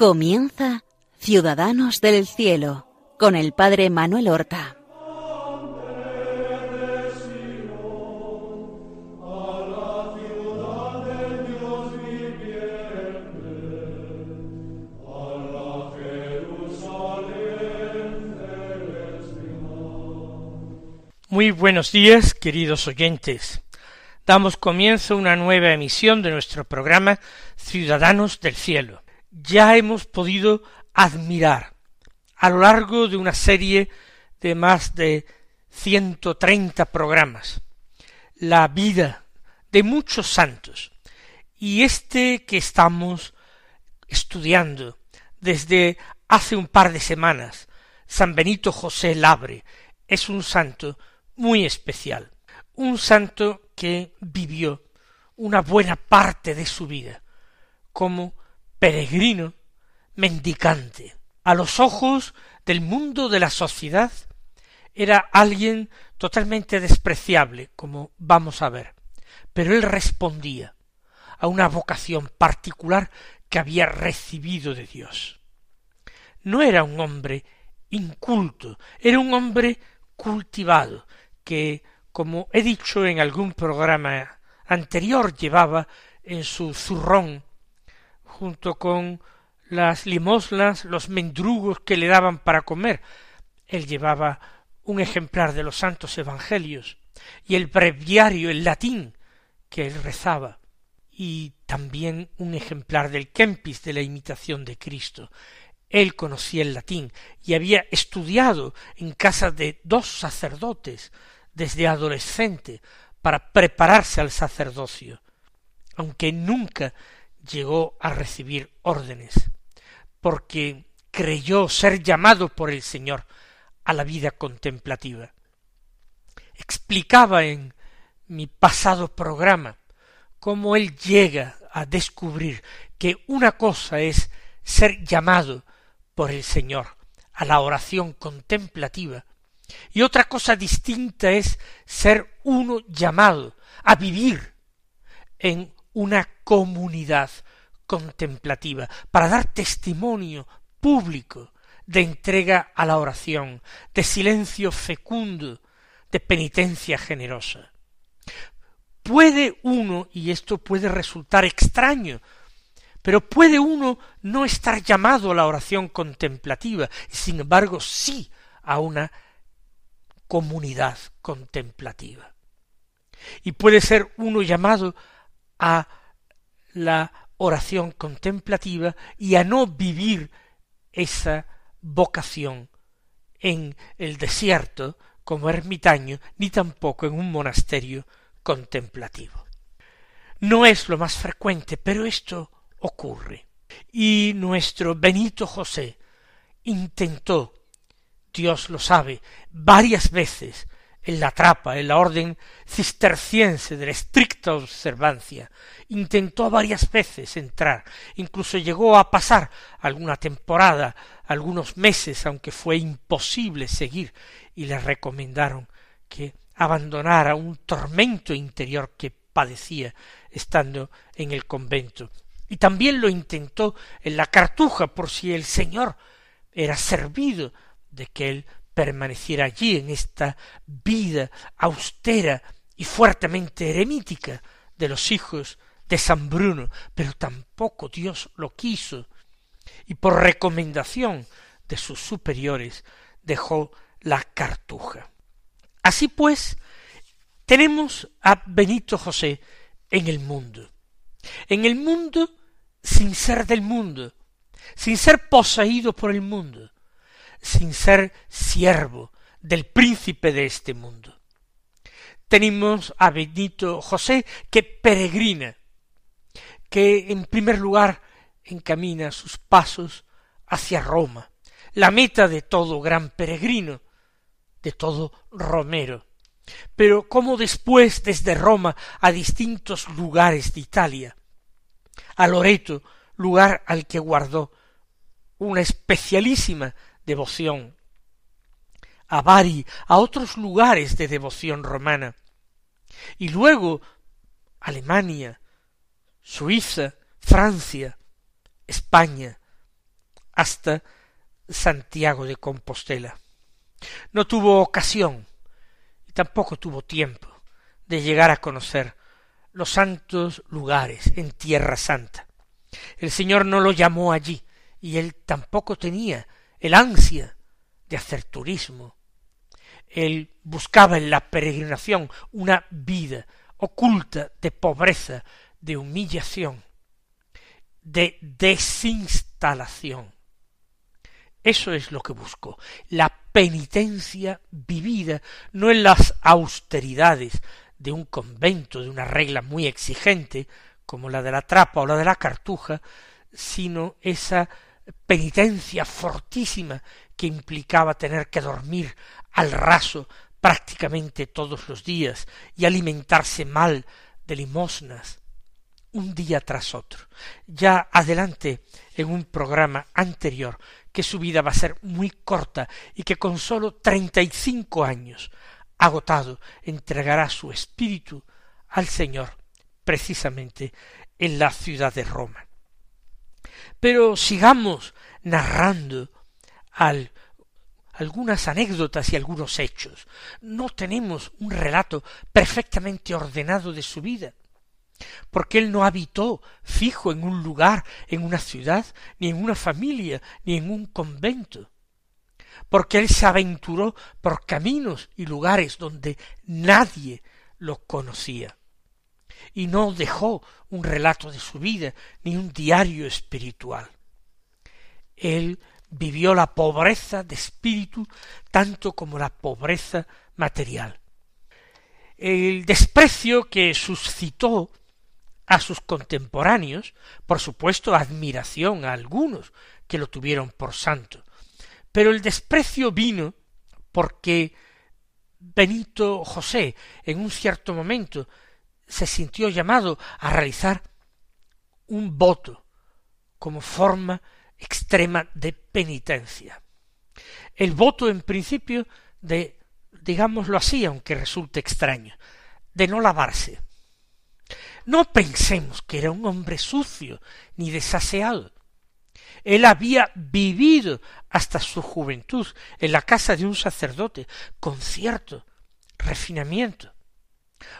Comienza Ciudadanos del Cielo con el Padre Manuel Horta. Muy buenos días, queridos oyentes. Damos comienzo a una nueva emisión de nuestro programa Ciudadanos del Cielo. Ya hemos podido admirar a lo largo de una serie de más de ciento treinta programas la vida de muchos santos y este que estamos estudiando desde hace un par de semanas, San Benito José Labre, es un santo muy especial, un santo que vivió una buena parte de su vida como peregrino, mendicante. A los ojos del mundo de la sociedad era alguien totalmente despreciable, como vamos a ver, pero él respondía a una vocación particular que había recibido de Dios. No era un hombre inculto, era un hombre cultivado, que, como he dicho en algún programa anterior, llevaba en su zurrón, junto con las limosnas, los mendrugos que le daban para comer. Él llevaba un ejemplar de los santos evangelios y el breviario en latín que él rezaba y también un ejemplar del Kempis de la imitación de Cristo. Él conocía el latín y había estudiado en casa de dos sacerdotes desde adolescente para prepararse al sacerdocio, aunque nunca llegó a recibir órdenes, porque creyó ser llamado por el Señor a la vida contemplativa. Explicaba en mi pasado programa cómo él llega a descubrir que una cosa es ser llamado por el Señor a la oración contemplativa y otra cosa distinta es ser uno llamado a vivir en una comunidad contemplativa, para dar testimonio público de entrega a la oración, de silencio fecundo, de penitencia generosa. Puede uno, y esto puede resultar extraño, pero puede uno no estar llamado a la oración contemplativa, y sin embargo sí a una comunidad contemplativa. Y puede ser uno llamado a la oración contemplativa y a no vivir esa vocación en el desierto como ermitaño, ni tampoco en un monasterio contemplativo. No es lo más frecuente, pero esto ocurre. Y nuestro Benito José intentó Dios lo sabe, varias veces en la trapa, en la orden cisterciense de la estricta observancia, intentó varias veces entrar, incluso llegó a pasar alguna temporada, algunos meses, aunque fue imposible seguir, y le recomendaron que abandonara un tormento interior que padecía estando en el convento. Y también lo intentó en la cartuja por si el Señor era servido de que él permaneciera allí en esta vida austera y fuertemente eremítica de los hijos de San Bruno, pero tampoco Dios lo quiso, y por recomendación de sus superiores dejó la cartuja. Así pues, tenemos a Benito José en el mundo, en el mundo sin ser del mundo, sin ser poseído por el mundo, sin ser siervo del príncipe de este mundo. Tenemos a Benito José que peregrina, que en primer lugar encamina sus pasos hacia Roma, la meta de todo gran peregrino, de todo romero. Pero como después desde Roma a distintos lugares de Italia, a Loreto, lugar al que guardó una especialísima devoción, a Bari, a otros lugares de devoción romana, y luego Alemania, Suiza, Francia, España, hasta Santiago de Compostela. No tuvo ocasión y tampoco tuvo tiempo de llegar a conocer los santos lugares en Tierra Santa. El Señor no lo llamó allí y él tampoco tenía el ansia de hacer turismo. Él buscaba en la peregrinación una vida oculta de pobreza, de humillación, de desinstalación. Eso es lo que buscó, la penitencia vivida, no en las austeridades de un convento, de una regla muy exigente, como la de la trapa o la de la cartuja, sino esa penitencia fortísima que implicaba tener que dormir al raso prácticamente todos los días y alimentarse mal de limosnas, un día tras otro. Ya adelante en un programa anterior que su vida va a ser muy corta y que con sólo treinta y cinco años, agotado, entregará su espíritu al Señor precisamente en la ciudad de Roma. Pero sigamos narrando al algunas anécdotas y algunos hechos. No tenemos un relato perfectamente ordenado de su vida porque él no habitó fijo en un lugar, en una ciudad, ni en una familia, ni en un convento, porque él se aventuró por caminos y lugares donde nadie lo conocía, y no dejó un relato de su vida, ni un diario espiritual. Él vivió la pobreza de espíritu tanto como la pobreza material. El desprecio que suscitó a sus contemporáneos, por supuesto admiración a algunos que lo tuvieron por santo, pero el desprecio vino porque Benito José en un cierto momento se sintió llamado a realizar un voto como forma extrema de penitencia. El voto en principio de, digámoslo así, aunque resulte extraño, de no lavarse, no pensemos que era un hombre sucio ni desaseado. Él había vivido hasta su juventud en la casa de un sacerdote con cierto refinamiento.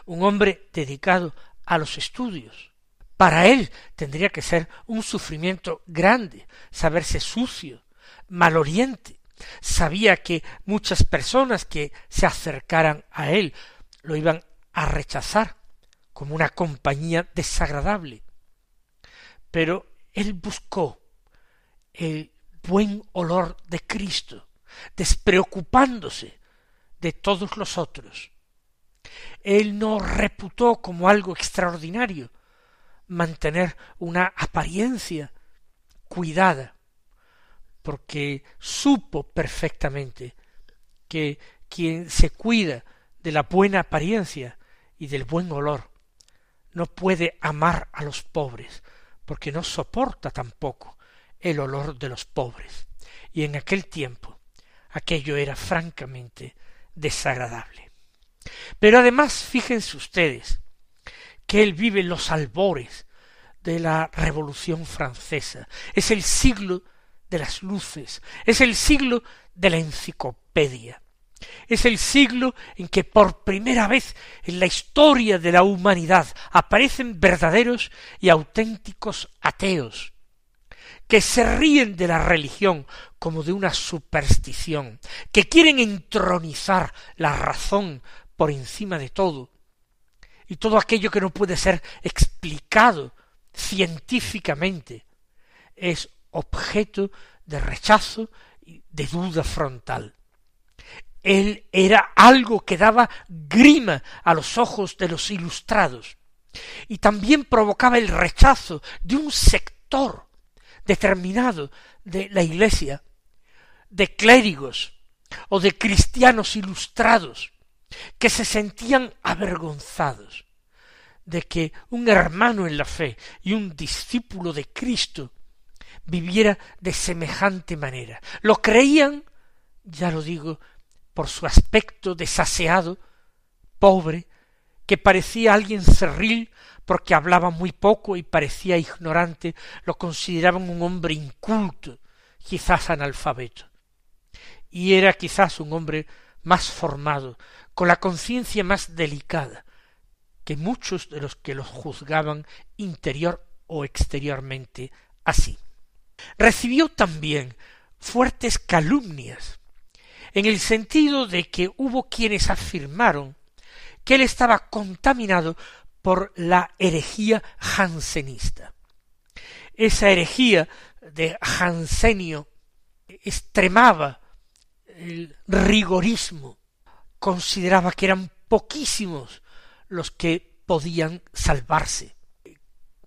Un hombre dedicado a los estudios. Para él tendría que ser un sufrimiento grande saberse sucio, maloriente. Sabía que muchas personas que se acercaran a él lo iban a rechazar como una compañía desagradable. Pero él buscó el buen olor de Cristo, despreocupándose de todos los otros. Él no reputó como algo extraordinario mantener una apariencia cuidada, porque supo perfectamente que quien se cuida de la buena apariencia y del buen olor no puede amar a los pobres, porque no soporta tampoco el olor de los pobres. Y en aquel tiempo aquello era francamente desagradable. Pero además fíjense ustedes que él vive en los albores de la Revolución francesa. Es el siglo de las luces, es el siglo de la enciclopedia. Es el siglo en que por primera vez en la historia de la humanidad aparecen verdaderos y auténticos ateos, que se ríen de la religión como de una superstición, que quieren entronizar la razón por encima de todo, y todo aquello que no puede ser explicado científicamente es objeto de rechazo y de duda frontal. Él era algo que daba grima a los ojos de los ilustrados y también provocaba el rechazo de un sector determinado de la Iglesia, de clérigos o de cristianos ilustrados, que se sentían avergonzados de que un hermano en la fe y un discípulo de Cristo viviera de semejante manera. Lo creían, ya lo digo, por su aspecto desaseado, pobre, que parecía alguien cerril porque hablaba muy poco y parecía ignorante, lo consideraban un hombre inculto, quizás analfabeto, y era quizás un hombre más formado, con la conciencia más delicada, que muchos de los que los juzgaban interior o exteriormente así. Recibió también fuertes calumnias, en el sentido de que hubo quienes afirmaron que él estaba contaminado por la herejía jansenista. Esa herejía de Jansenio extremaba el rigorismo, consideraba que eran poquísimos los que podían salvarse.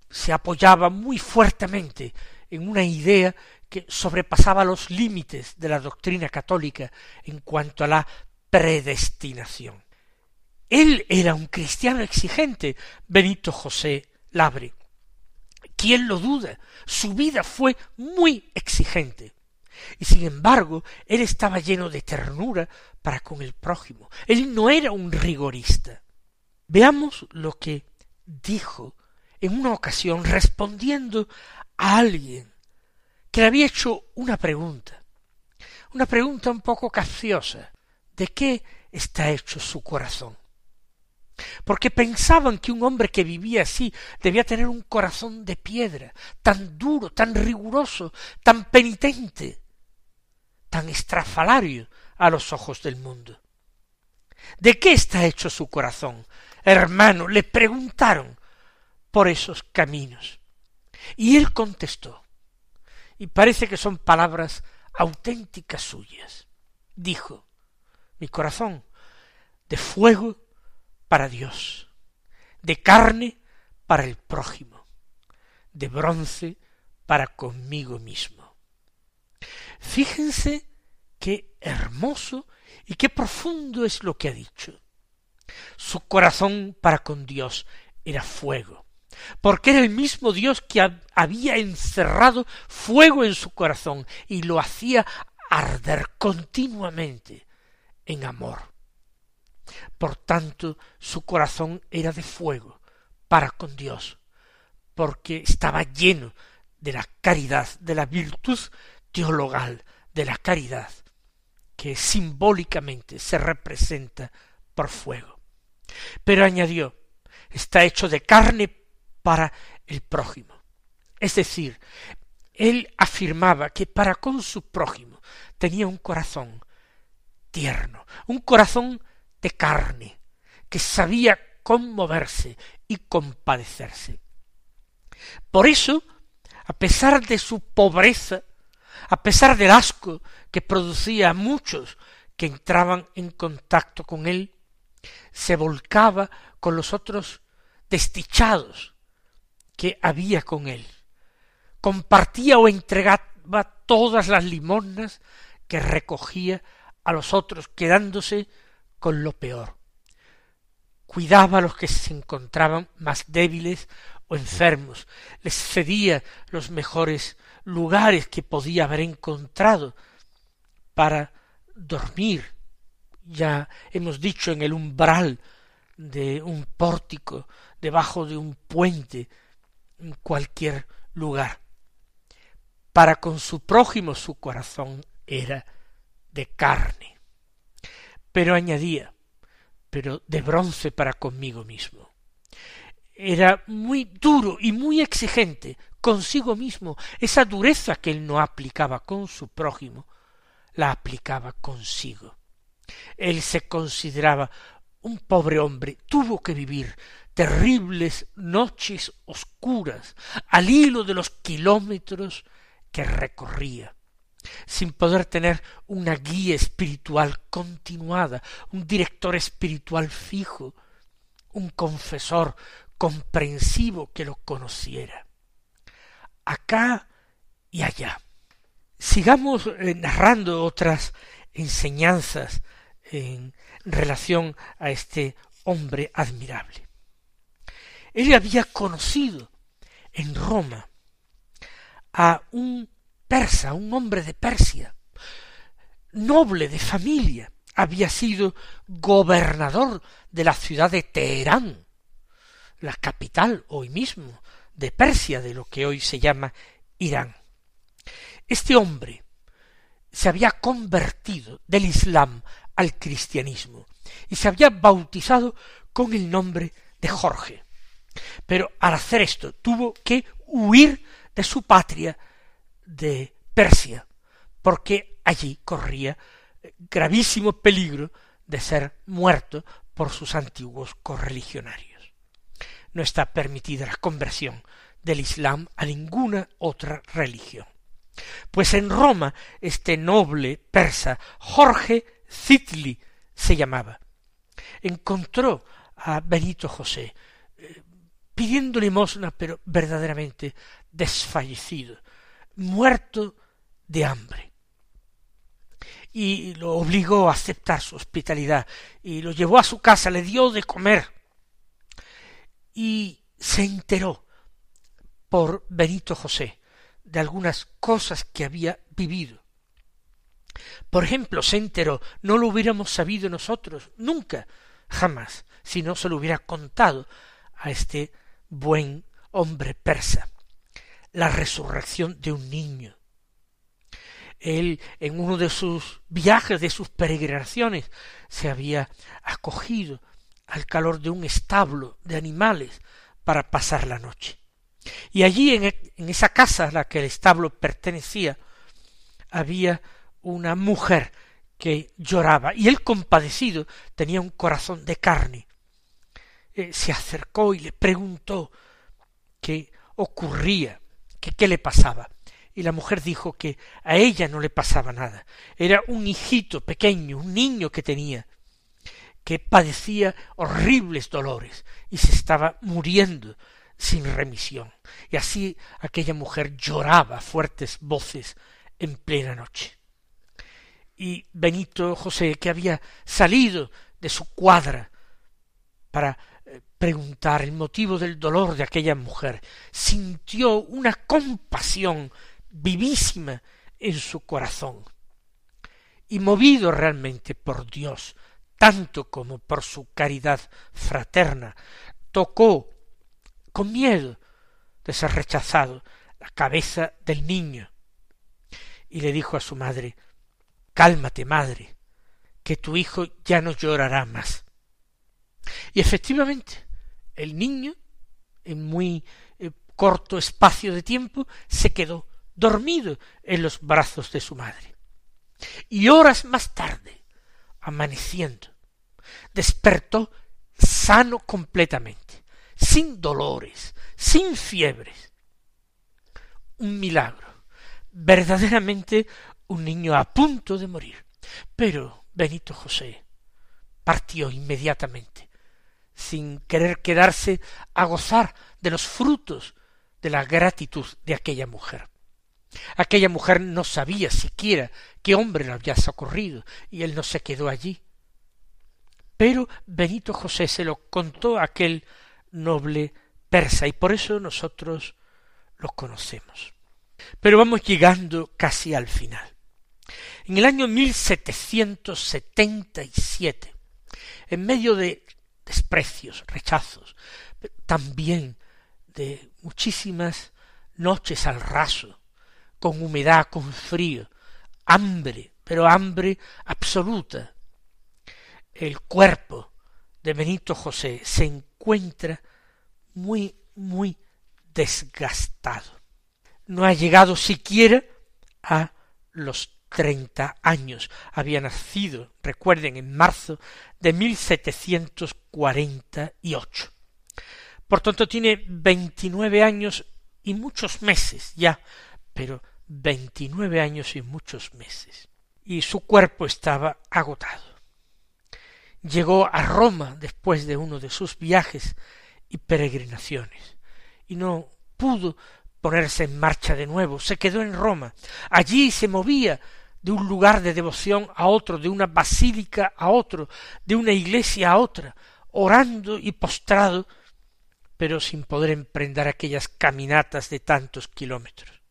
Se apoyaba muy fuertemente en una idea que sobrepasaba los límites de la doctrina católica en cuanto a la predestinación. Él era un cristiano exigente, Benito José Labre. ¿Quién lo duda? Su vida fue muy exigente. Y sin embargo, él estaba lleno de ternura para con el prójimo. Él no era un rigorista. Veamos lo que dijo en una ocasión respondiendo a alguien que le había hecho una pregunta, una pregunta un poco capciosa, ¿de qué está hecho su corazón? Porque pensaban que un hombre que vivía así debía tener un corazón de piedra, tan duro, tan riguroso, tan penitente, tan estrafalario a los ojos del mundo. ¿De qué está hecho su corazón? Hermano, le preguntaron por esos caminos. Y él contestó, y parece que son palabras auténticas suyas. Dijo, mi corazón de fuego para Dios, de carne para el prójimo, de bronce para conmigo mismo. Fíjense qué hermoso y qué profundo es lo que ha dicho. Su corazón para con Dios era fuego, porque era el mismo Dios que había encerrado fuego en su corazón y lo hacía arder continuamente en amor. Por tanto, su corazón era de fuego para con Dios, porque estaba lleno de la caridad, de la virtud teologal, de la caridad, que simbólicamente se representa por fuego. Pero añadió, está hecho de carne para el prójimo. Es decir, él afirmaba que para con su prójimo tenía un corazón tierno, un corazón de carne, que sabía conmoverse y compadecerse. Por eso, a pesar de su pobreza, a pesar del asco que producía a muchos que entraban en contacto con él, se volcaba con los otros desdichados que había con él. Compartía o entregaba todas las limosnas que recogía a los otros, quedándose con lo peor. Cuidaba a los que se encontraban más débiles o enfermos, les cedía los mejores lugares que podía haber encontrado para dormir. Ya hemos dicho en el umbral de un pórtico, debajo de un puente, en cualquier lugar. Para con su prójimo su corazón era de carne. Pero añadía, pero de bronce para conmigo mismo. Era muy duro y muy exigente consigo mismo. Esa dureza que él no aplicaba con su prójimo, la aplicaba consigo. Él se consideraba un pobre hombre, tuvo que vivir terribles noches oscuras al hilo de los kilómetros que recorría, sin poder tener una guía espiritual continuada, un director espiritual fijo, un confesor comprensivo que lo conociera. Acá y allá. Sigamos eh, narrando otras enseñanzas en relación a este hombre admirable. Él había conocido en Roma a un persa, un hombre de Persia, noble de familia, había sido gobernador de la ciudad de Teherán, la capital hoy mismo de Persia, de lo que hoy se llama Irán. Este hombre se había convertido del Islam al cristianismo y se había bautizado con el nombre de Jorge. Pero al hacer esto tuvo que huir de su patria de Persia, porque allí corría gravísimo peligro de ser muerto por sus antiguos correligionarios. No está permitida la conversión del Islam a ninguna otra religión. Pues en Roma este noble persa Jorge Zitli se llamaba. Encontró a Benito José eh, pidiendo limosna, pero verdaderamente desfallecido, muerto de hambre. Y lo obligó a aceptar su hospitalidad, y lo llevó a su casa, le dio de comer, y se enteró por Benito José de algunas cosas que había vivido. Por ejemplo, se enteró, no lo hubiéramos sabido nosotros, nunca, jamás, si no se lo hubiera contado a este buen hombre persa, la resurrección de un niño. Él, en uno de sus viajes, de sus peregrinaciones, se había acogido al calor de un establo de animales para pasar la noche. Y allí en, e, en esa casa a la que el establo pertenecía había una mujer que lloraba y él compadecido tenía un corazón de carne. Eh, se acercó y le preguntó qué ocurría, qué le pasaba. Y la mujer dijo que a ella no le pasaba nada. Era un hijito pequeño, un niño que tenía, que padecía horribles dolores y se estaba muriendo sin remisión. Y así aquella mujer lloraba fuertes voces en plena noche. Y Benito José, que había salido de su cuadra para eh, preguntar el motivo del dolor de aquella mujer, sintió una compasión vivísima en su corazón. Y movido realmente por Dios, tanto como por su caridad fraterna, tocó con miedo de ser rechazado la cabeza del niño y le dijo a su madre Cálmate, madre, que tu hijo ya no llorará más. Y efectivamente, el niño, en muy eh, corto espacio de tiempo, se quedó dormido en los brazos de su madre. Y horas más tarde, amaneciendo, despertó sano completamente sin dolores, sin fiebres. Un milagro, verdaderamente un niño a punto de morir. Pero Benito José partió inmediatamente, sin querer quedarse a gozar de los frutos de la gratitud de aquella mujer. Aquella mujer no sabía siquiera qué hombre le había socorrido, y él no se quedó allí. Pero Benito José se lo contó a aquel noble persa y por eso nosotros lo conocemos. Pero vamos llegando casi al final. En el año 1777, en medio de desprecios, rechazos, también de muchísimas noches al raso, con humedad, con frío, hambre, pero hambre absoluta. El cuerpo de Benito José se encuentra muy, muy desgastado. No ha llegado siquiera a los treinta años. Había nacido, recuerden, en marzo de mil setecientos cuarenta y ocho. Por tanto, tiene veintinueve años y muchos meses ya, pero veintinueve años y muchos meses. Y su cuerpo estaba agotado llegó a Roma después de uno de sus viajes y peregrinaciones, y no pudo ponerse en marcha de nuevo, se quedó en Roma. Allí se movía de un lugar de devoción a otro, de una basílica a otro, de una iglesia a otra, orando y postrado, pero sin poder emprender aquellas caminatas de tantos kilómetros.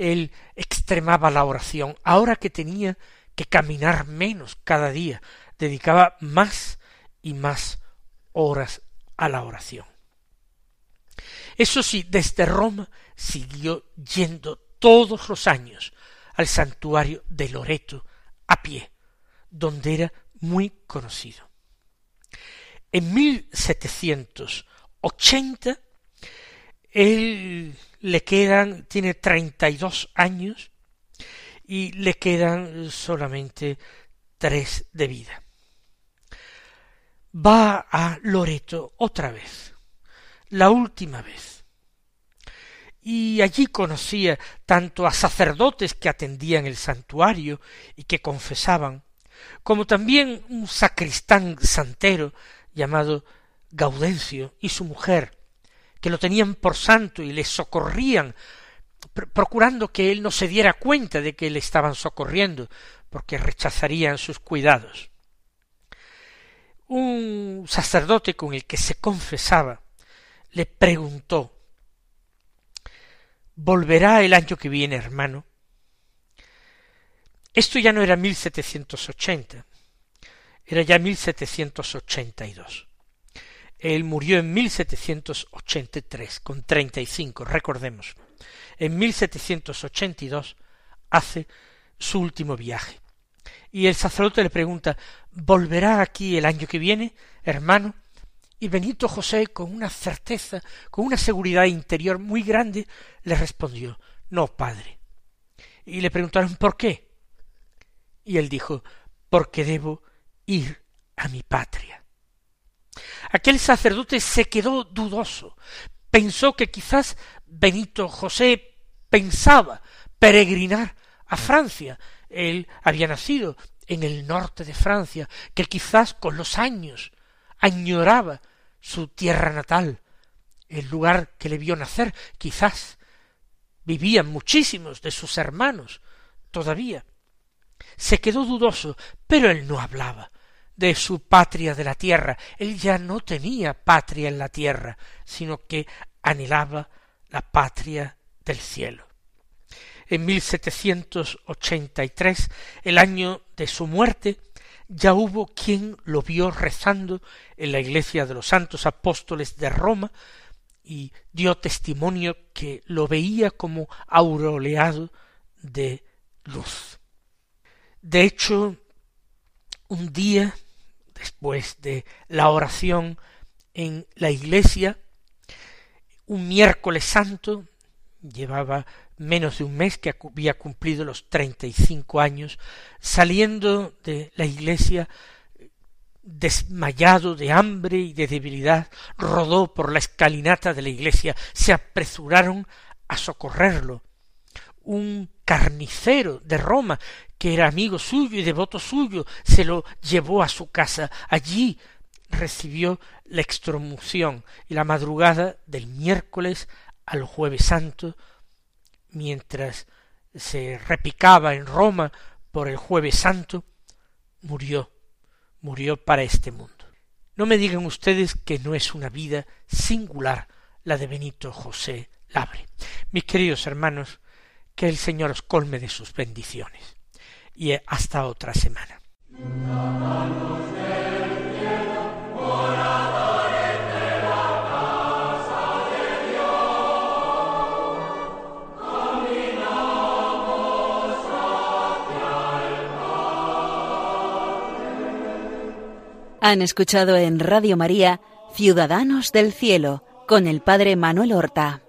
Él extremaba la oración, ahora que tenía que caminar menos cada día, dedicaba más y más horas a la oración. Eso sí, desde Roma siguió yendo todos los años al santuario de Loreto a pie, donde era muy conocido. En 1780 él le quedan, tiene treinta y dos años y le quedan solamente tres de vida. Va a Loreto otra vez, la última vez. Y allí conocía tanto a sacerdotes que atendían el santuario y que confesaban, como también un sacristán santero llamado Gaudencio y su mujer, que lo tenían por santo y le socorrían, procurando que él no se diera cuenta de que le estaban socorriendo, porque rechazarían sus cuidados. Un sacerdote con el que se confesaba le preguntó ¿Volverá el año que viene, hermano? Esto ya no era 1780, era ya 1782. Él murió en 1783, con treinta y cinco, recordemos. En 1782 hace su último viaje. Y el sacerdote le pregunta, ¿volverá aquí el año que viene, hermano? Y Benito José, con una certeza, con una seguridad interior muy grande, le respondió, no, padre. Y le preguntaron, ¿por qué? Y él dijo, porque debo ir a mi patria. Aquel sacerdote se quedó dudoso, pensó que quizás Benito José pensaba peregrinar a Francia. Él había nacido en el norte de Francia, que quizás con los años añoraba su tierra natal, el lugar que le vio nacer, quizás vivían muchísimos de sus hermanos todavía. Se quedó dudoso, pero él no hablaba de su patria de la tierra. Él ya no tenía patria en la tierra, sino que anhelaba la patria del cielo. En 1783, el año de su muerte, ya hubo quien lo vio rezando en la iglesia de los santos apóstoles de Roma y dio testimonio que lo veía como aureoleado de luz. De hecho, un día después de la oración en la iglesia, un miércoles santo, llevaba menos de un mes que había cumplido los treinta y cinco años, saliendo de la iglesia desmayado de hambre y de debilidad, rodó por la escalinata de la iglesia, se apresuraron a socorrerlo. Un carnicero de Roma, que era amigo suyo y devoto suyo, se lo llevó a su casa. Allí recibió la extromución y la madrugada del miércoles al jueves santo, mientras se repicaba en Roma por el jueves santo, murió, murió para este mundo. No me digan ustedes que no es una vida singular la de Benito José Labre. Mis queridos hermanos, que el Señor os colme de sus bendiciones. Y hasta otra semana. Han escuchado en Radio María Ciudadanos del Cielo con el Padre Manuel Horta.